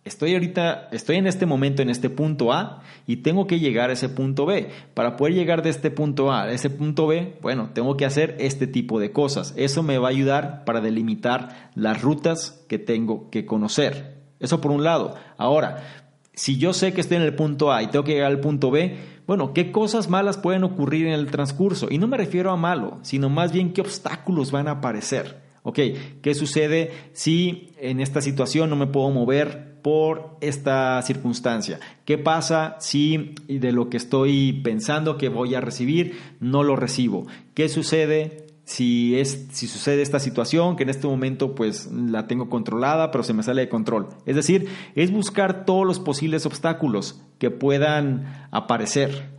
estoy ahorita, estoy en este momento en este punto A y tengo que llegar a ese punto B. Para poder llegar de este punto A a ese punto B, bueno, tengo que hacer este tipo de cosas. Eso me va a ayudar para delimitar las rutas que tengo que conocer. Eso por un lado. Ahora, si yo sé que estoy en el punto A y tengo que llegar al punto B, bueno, ¿qué cosas malas pueden ocurrir en el transcurso? Y no me refiero a malo, sino más bien qué obstáculos van a aparecer. Ok, ¿qué sucede si en esta situación no me puedo mover por esta circunstancia? ¿Qué pasa si de lo que estoy pensando que voy a recibir no lo recibo? ¿Qué sucede si, es, si sucede esta situación, que en este momento pues la tengo controlada, pero se me sale de control. Es decir, es buscar todos los posibles obstáculos que puedan aparecer.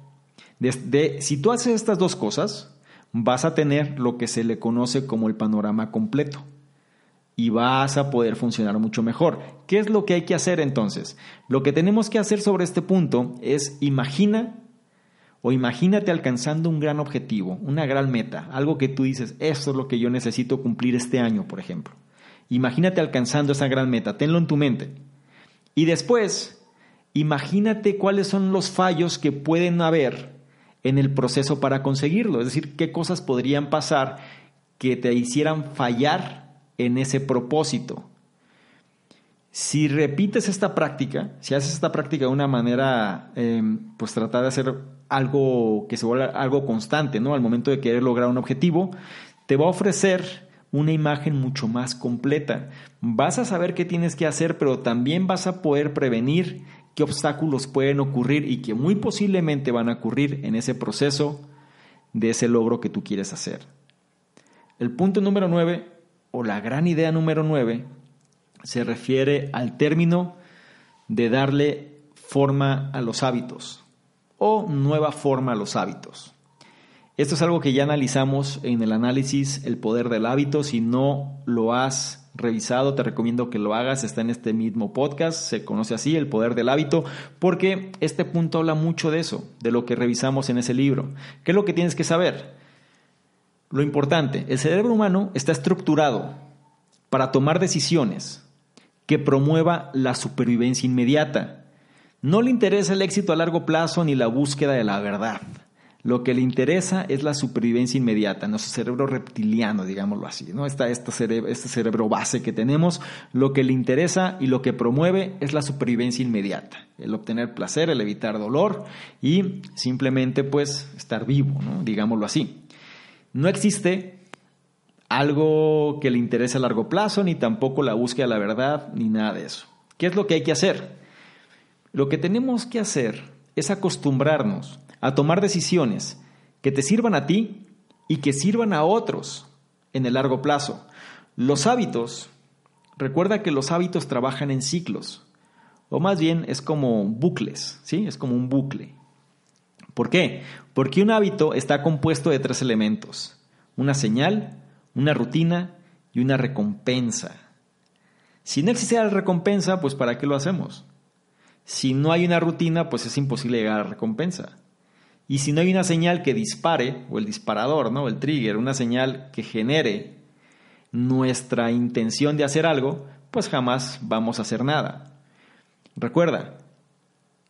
Desde, si tú haces estas dos cosas, vas a tener lo que se le conoce como el panorama completo y vas a poder funcionar mucho mejor. ¿Qué es lo que hay que hacer entonces? Lo que tenemos que hacer sobre este punto es imagina o imagínate alcanzando un gran objetivo, una gran meta, algo que tú dices, esto es lo que yo necesito cumplir este año, por ejemplo. Imagínate alcanzando esa gran meta, tenlo en tu mente. Y después, imagínate cuáles son los fallos que pueden haber en el proceso para conseguirlo, es decir, qué cosas podrían pasar que te hicieran fallar en ese propósito. Si repites esta práctica, si haces esta práctica de una manera, em, pues tratar de hacer algo que se vuelva algo constante, ¿no? Al momento de querer lograr un objetivo, te va a ofrecer una imagen mucho más completa. Vas a saber qué tienes que hacer, pero también vas a poder prevenir qué obstáculos pueden ocurrir y que muy posiblemente van a ocurrir en ese proceso de ese logro que tú quieres hacer. El punto número nueve, o la gran idea número nueve, se refiere al término de darle forma a los hábitos o nueva forma a los hábitos. Esto es algo que ya analizamos en el análisis El poder del hábito. Si no lo has revisado, te recomiendo que lo hagas. Está en este mismo podcast, se conoce así, El poder del hábito, porque este punto habla mucho de eso, de lo que revisamos en ese libro. ¿Qué es lo que tienes que saber? Lo importante, el cerebro humano está estructurado para tomar decisiones que promueva la supervivencia inmediata no le interesa el éxito a largo plazo ni la búsqueda de la verdad. Lo que le interesa es la supervivencia inmediata, nuestro cerebro reptiliano, digámoslo así, ¿no? Este, cerebro, este cerebro base que tenemos, lo que le interesa y lo que promueve es la supervivencia inmediata, el obtener placer, el evitar dolor y simplemente pues estar vivo, ¿no? digámoslo así. No existe algo que le interese a largo plazo, ni tampoco la búsqueda de la verdad, ni nada de eso. ¿Qué es lo que hay que hacer? Lo que tenemos que hacer es acostumbrarnos a tomar decisiones que te sirvan a ti y que sirvan a otros en el largo plazo. Los hábitos, recuerda que los hábitos trabajan en ciclos, o más bien es como bucles, ¿sí? Es como un bucle. ¿Por qué? Porque un hábito está compuesto de tres elementos, una señal, una rutina y una recompensa. Si no existiera la recompensa, pues ¿para qué lo hacemos? Si no hay una rutina, pues es imposible llegar a la recompensa. Y si no hay una señal que dispare, o el disparador, ¿no? el trigger, una señal que genere nuestra intención de hacer algo, pues jamás vamos a hacer nada. Recuerda,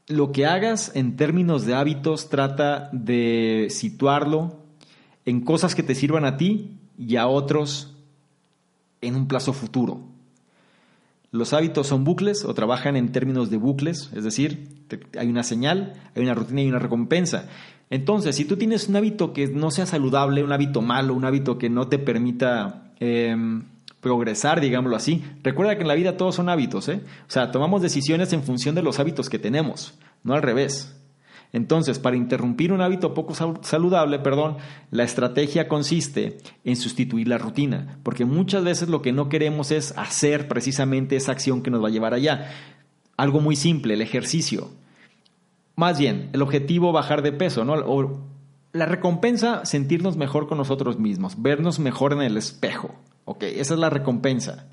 lo que hagas en términos de hábitos trata de situarlo en cosas que te sirvan a ti y a otros en un plazo futuro. Los hábitos son bucles o trabajan en términos de bucles, es decir, hay una señal, hay una rutina y una recompensa. Entonces, si tú tienes un hábito que no sea saludable, un hábito malo, un hábito que no te permita em, progresar, digámoslo así, recuerda que en la vida todos son hábitos, ¿eh? O sea, tomamos decisiones en función de los hábitos que tenemos, no al revés. Entonces, para interrumpir un hábito poco saludable, perdón, la estrategia consiste en sustituir la rutina, porque muchas veces lo que no queremos es hacer precisamente esa acción que nos va a llevar allá. Algo muy simple, el ejercicio. Más bien, el objetivo bajar de peso, ¿no? O la recompensa, sentirnos mejor con nosotros mismos, vernos mejor en el espejo. Ok, esa es la recompensa.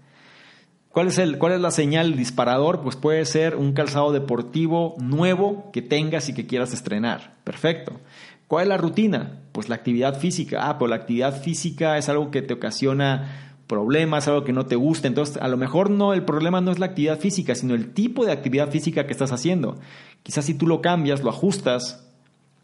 ¿Cuál es, el, ¿Cuál es la señal, disparador? Pues puede ser un calzado deportivo nuevo que tengas y que quieras estrenar. Perfecto. ¿Cuál es la rutina? Pues la actividad física. Ah, pues la actividad física es algo que te ocasiona problemas, algo que no te gusta. Entonces, a lo mejor no, el problema no es la actividad física, sino el tipo de actividad física que estás haciendo. Quizás si tú lo cambias, lo ajustas,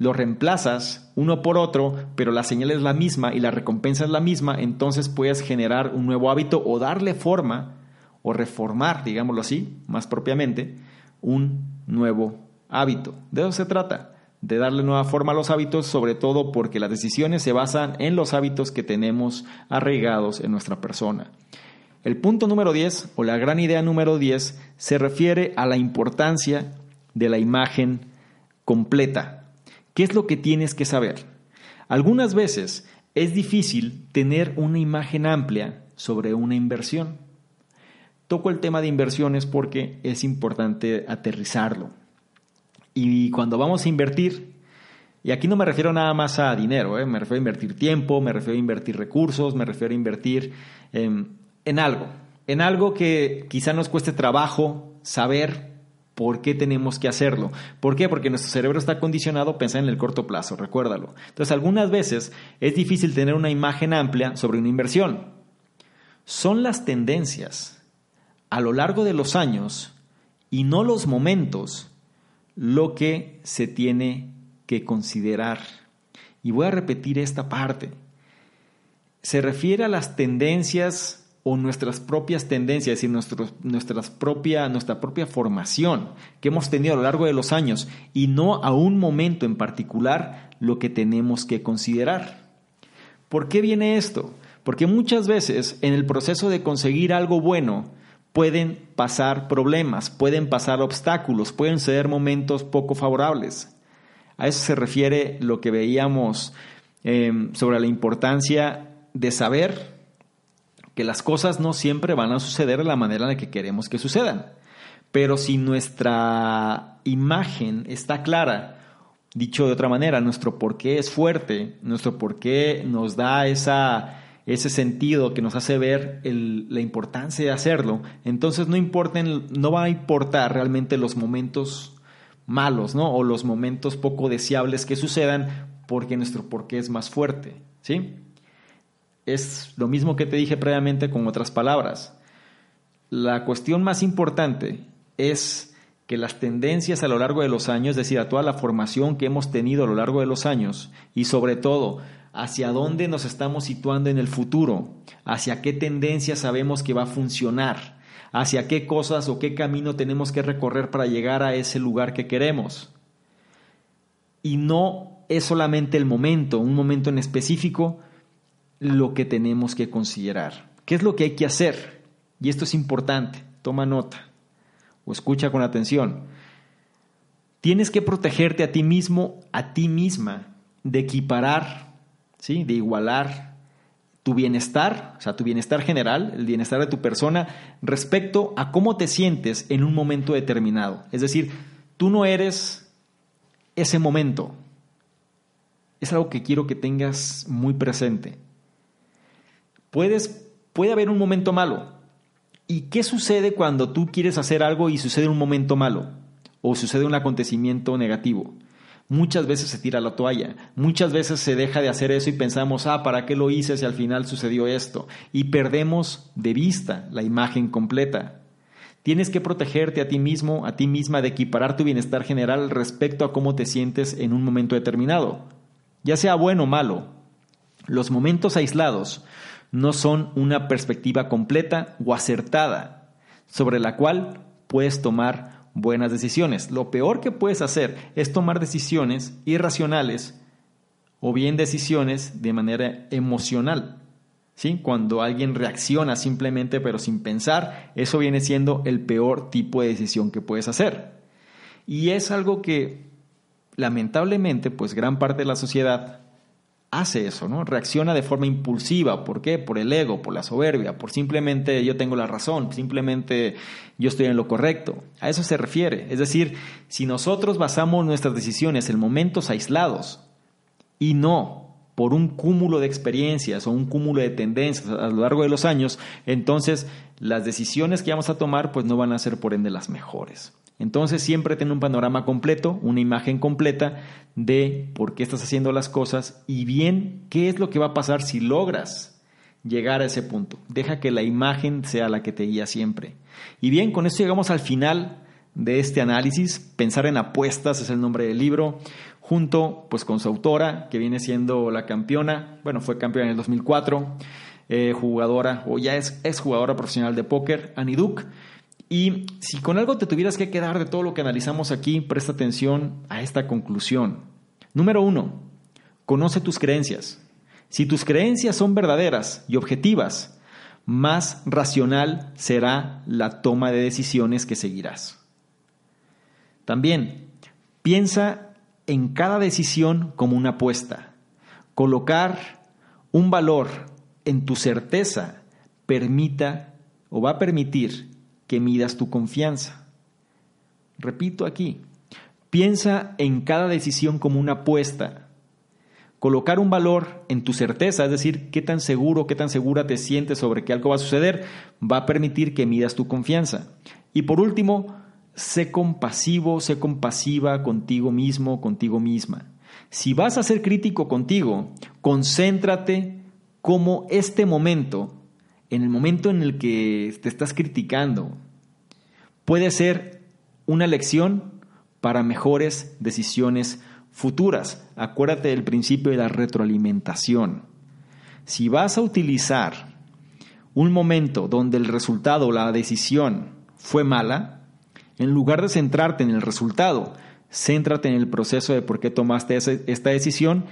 lo reemplazas uno por otro, pero la señal es la misma y la recompensa es la misma, entonces puedes generar un nuevo hábito o darle forma o reformar, digámoslo así, más propiamente, un nuevo hábito. De eso se trata, de darle nueva forma a los hábitos, sobre todo porque las decisiones se basan en los hábitos que tenemos arraigados en nuestra persona. El punto número 10, o la gran idea número 10, se refiere a la importancia de la imagen completa. ¿Qué es lo que tienes que saber? Algunas veces es difícil tener una imagen amplia sobre una inversión. Toco el tema de inversiones porque es importante aterrizarlo. Y cuando vamos a invertir, y aquí no me refiero nada más a dinero, ¿eh? me refiero a invertir tiempo, me refiero a invertir recursos, me refiero a invertir en algo, en algo que quizá nos cueste trabajo saber por qué tenemos que hacerlo. ¿Por qué? Porque nuestro cerebro está condicionado a pensar en el corto plazo, recuérdalo. Entonces, algunas veces es difícil tener una imagen amplia sobre una inversión. Son las tendencias a lo largo de los años y no los momentos lo que se tiene que considerar. Y voy a repetir esta parte. Se refiere a las tendencias o nuestras propias tendencias, es decir, propia, nuestra propia formación que hemos tenido a lo largo de los años y no a un momento en particular lo que tenemos que considerar. ¿Por qué viene esto? Porque muchas veces en el proceso de conseguir algo bueno, pueden pasar problemas, pueden pasar obstáculos, pueden ser momentos poco favorables. A eso se refiere lo que veíamos em, sobre la importancia de saber que las cosas no siempre van a suceder de la manera en la que queremos que sucedan. Pero si nuestra imagen está clara, dicho de otra manera, nuestro porqué es fuerte, nuestro porqué nos da esa ese sentido que nos hace ver la importancia de hacerlo, entonces no, importen, no va a importar realmente los momentos malos, ¿no? O los momentos poco deseables que sucedan porque nuestro porqué es más fuerte, ¿sí? Es lo mismo que te dije previamente con otras palabras. La cuestión más importante es que las tendencias a lo largo de los años, es decir, a toda la formación que hemos tenido a lo largo de los años y sobre todo hacia dónde nos estamos situando en el futuro, hacia qué tendencia sabemos que va a funcionar, hacia qué cosas o qué camino tenemos que recorrer para llegar a ese lugar que queremos. Y no es solamente el momento, un momento en específico, lo que tenemos que considerar. ¿Qué es lo que hay que hacer? Y esto es importante, toma nota o escucha con atención. Tienes que protegerte a ti mismo, a ti misma, de equiparar ¿sí? de igualar tu bienestar, o sea, tu bienestar general, el bienestar de tu persona, respecto a cómo te sientes en un momento determinado. Es decir, tú no eres ese momento. Es algo que quiero que tengas muy presente. Puedes, puede haber un momento malo. ¿Y qué sucede cuando tú quieres hacer algo y sucede un momento malo? O sucede un acontecimiento negativo. Muchas veces se tira la toalla, muchas veces se deja de hacer eso y pensamos, ah, ¿para qué lo hice si al final sucedió esto? Y perdemos de vista la imagen completa. Tienes que protegerte a ti mismo, a ti misma de equiparar tu bienestar general respecto a cómo te sientes en un momento determinado, ya sea bueno o malo. Los momentos aislados no son una perspectiva completa o acertada sobre la cual puedes tomar buenas decisiones. Lo peor que puedes hacer es tomar decisiones irracionales o bien decisiones de manera emocional. ¿Sí? Cuando alguien reacciona simplemente pero sin pensar, eso viene siendo el peor tipo de decisión que puedes hacer. Y es algo que lamentablemente, pues gran parte de la sociedad hace eso, ¿no? Reacciona de forma impulsiva. ¿Por qué? Por el ego, por la soberbia, por simplemente yo tengo la razón, simplemente yo estoy en lo correcto. A eso se refiere. Es decir, si nosotros basamos nuestras decisiones en momentos aislados y no por un cúmulo de experiencias o un cúmulo de tendencias a lo largo de los años, entonces las decisiones que vamos a tomar pues no van a ser por ende las mejores. Entonces siempre ten un panorama completo, una imagen completa de por qué estás haciendo las cosas y bien qué es lo que va a pasar si logras llegar a ese punto. Deja que la imagen sea la que te guía siempre. Y bien, con esto llegamos al final de este análisis. Pensar en apuestas es el nombre del libro junto pues con su autora, que viene siendo la campeona, bueno, fue campeona en el 2004, eh, jugadora, o ya es, es jugadora profesional de póker, Annie Duke. Y si con algo te tuvieras que quedar de todo lo que analizamos aquí, presta atención a esta conclusión. Número uno, conoce tus creencias. Si tus creencias son verdaderas y objetivas, más racional será la toma de decisiones que seguirás. También piensa en cada decisión como una apuesta. Colocar un valor en tu certeza permita o va a permitir que midas tu confianza. Repito aquí, piensa en cada decisión como una apuesta. Colocar un valor en tu certeza, es decir, qué tan seguro, qué tan segura te sientes sobre que algo va a suceder, va a permitir que midas tu confianza. Y por último, sé compasivo, sé compasiva contigo mismo, contigo misma. Si vas a ser crítico contigo, concéntrate como este momento, en el momento en el que te estás criticando, puede ser una lección para mejores decisiones futuras. Acuérdate del principio de la retroalimentación. Si vas a utilizar un momento donde el resultado, la decisión fue mala, en lugar de centrarte en el resultado, céntrate en el proceso de por qué tomaste esta decisión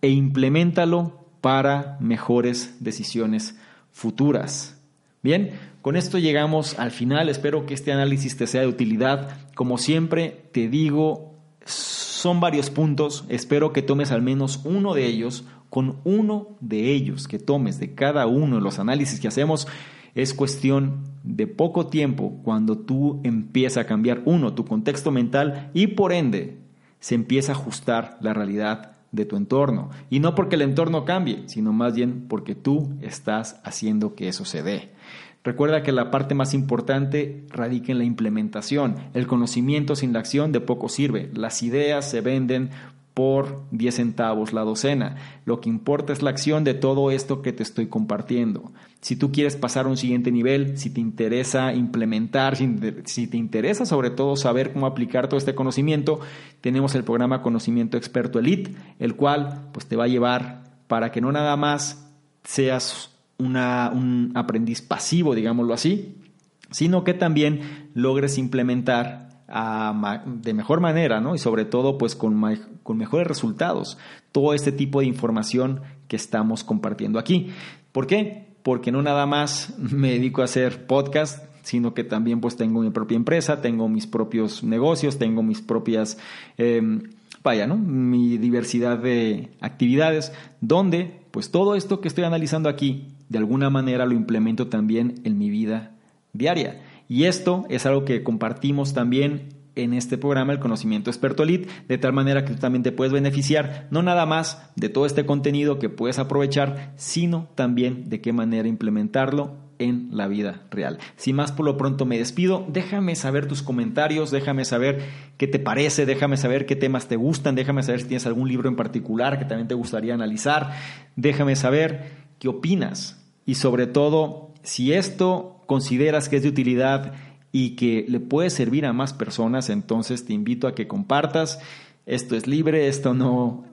e implementalo para mejores decisiones futuras. Bien, con esto llegamos al final. Espero que este análisis te sea de utilidad. Como siempre, te digo, son varios puntos. Espero que tomes al menos uno de ellos. Con uno de ellos que tomes de cada uno de los análisis que hacemos, es cuestión de poco tiempo cuando tú empiezas a cambiar, uno, tu contexto mental y por ende se empieza a ajustar la realidad de tu entorno. Y no porque el entorno cambie, sino más bien porque tú estás haciendo que eso se dé. Recuerda que la parte más importante radica en la implementación. El conocimiento sin la acción de poco sirve. Las ideas se venden por 10 centavos la docena. Lo que importa es la acción de todo esto que te estoy compartiendo. Si tú quieres pasar a un siguiente nivel, si te interesa implementar, si te interesa sobre todo saber cómo aplicar todo este conocimiento, tenemos el programa Conocimiento Experto Elite, el cual pues te va a llevar para que no nada más seas un aprendiz pasivo, digámoslo así, sino que también logres implementar de mejor manera, ¿no? Y sobre todo, pues con, con mejores resultados. Todo este tipo de información que estamos compartiendo aquí. ¿Por qué? Porque no nada más me dedico a hacer podcast, sino que también pues tengo mi propia empresa, tengo mis propios negocios, tengo mis propias, em, vaya, ¿no? Mi diversidad de actividades, donde pues todo esto que estoy analizando aquí, de alguna manera lo implemento también en mi vida diaria. Y esto es algo que compartimos también en este programa, el conocimiento experto elite, de tal manera que tú también te puedes beneficiar no nada más de todo este contenido que puedes aprovechar, sino también de qué manera implementarlo en la vida real. Sin más por lo pronto me despido, déjame saber tus comentarios, déjame saber qué te parece, déjame saber qué temas te gustan, déjame saber si tienes algún libro en particular que también te gustaría analizar, déjame saber qué opinas y sobre todo si esto consideras que es de utilidad y que le puede servir a más personas, entonces te invito a que compartas. Esto es libre, esto no,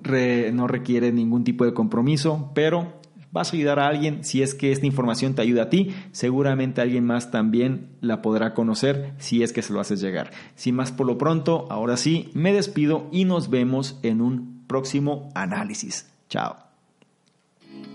no requiere ningún tipo de compromiso, pero vas a ayudar a alguien si es que esta información te ayuda a ti, seguramente alguien más también la podrá conocer si es que se lo haces llegar. Sin más por lo pronto, ahora sí, me despido y nos vemos en un próximo análisis. Chao.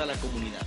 a la comunidad.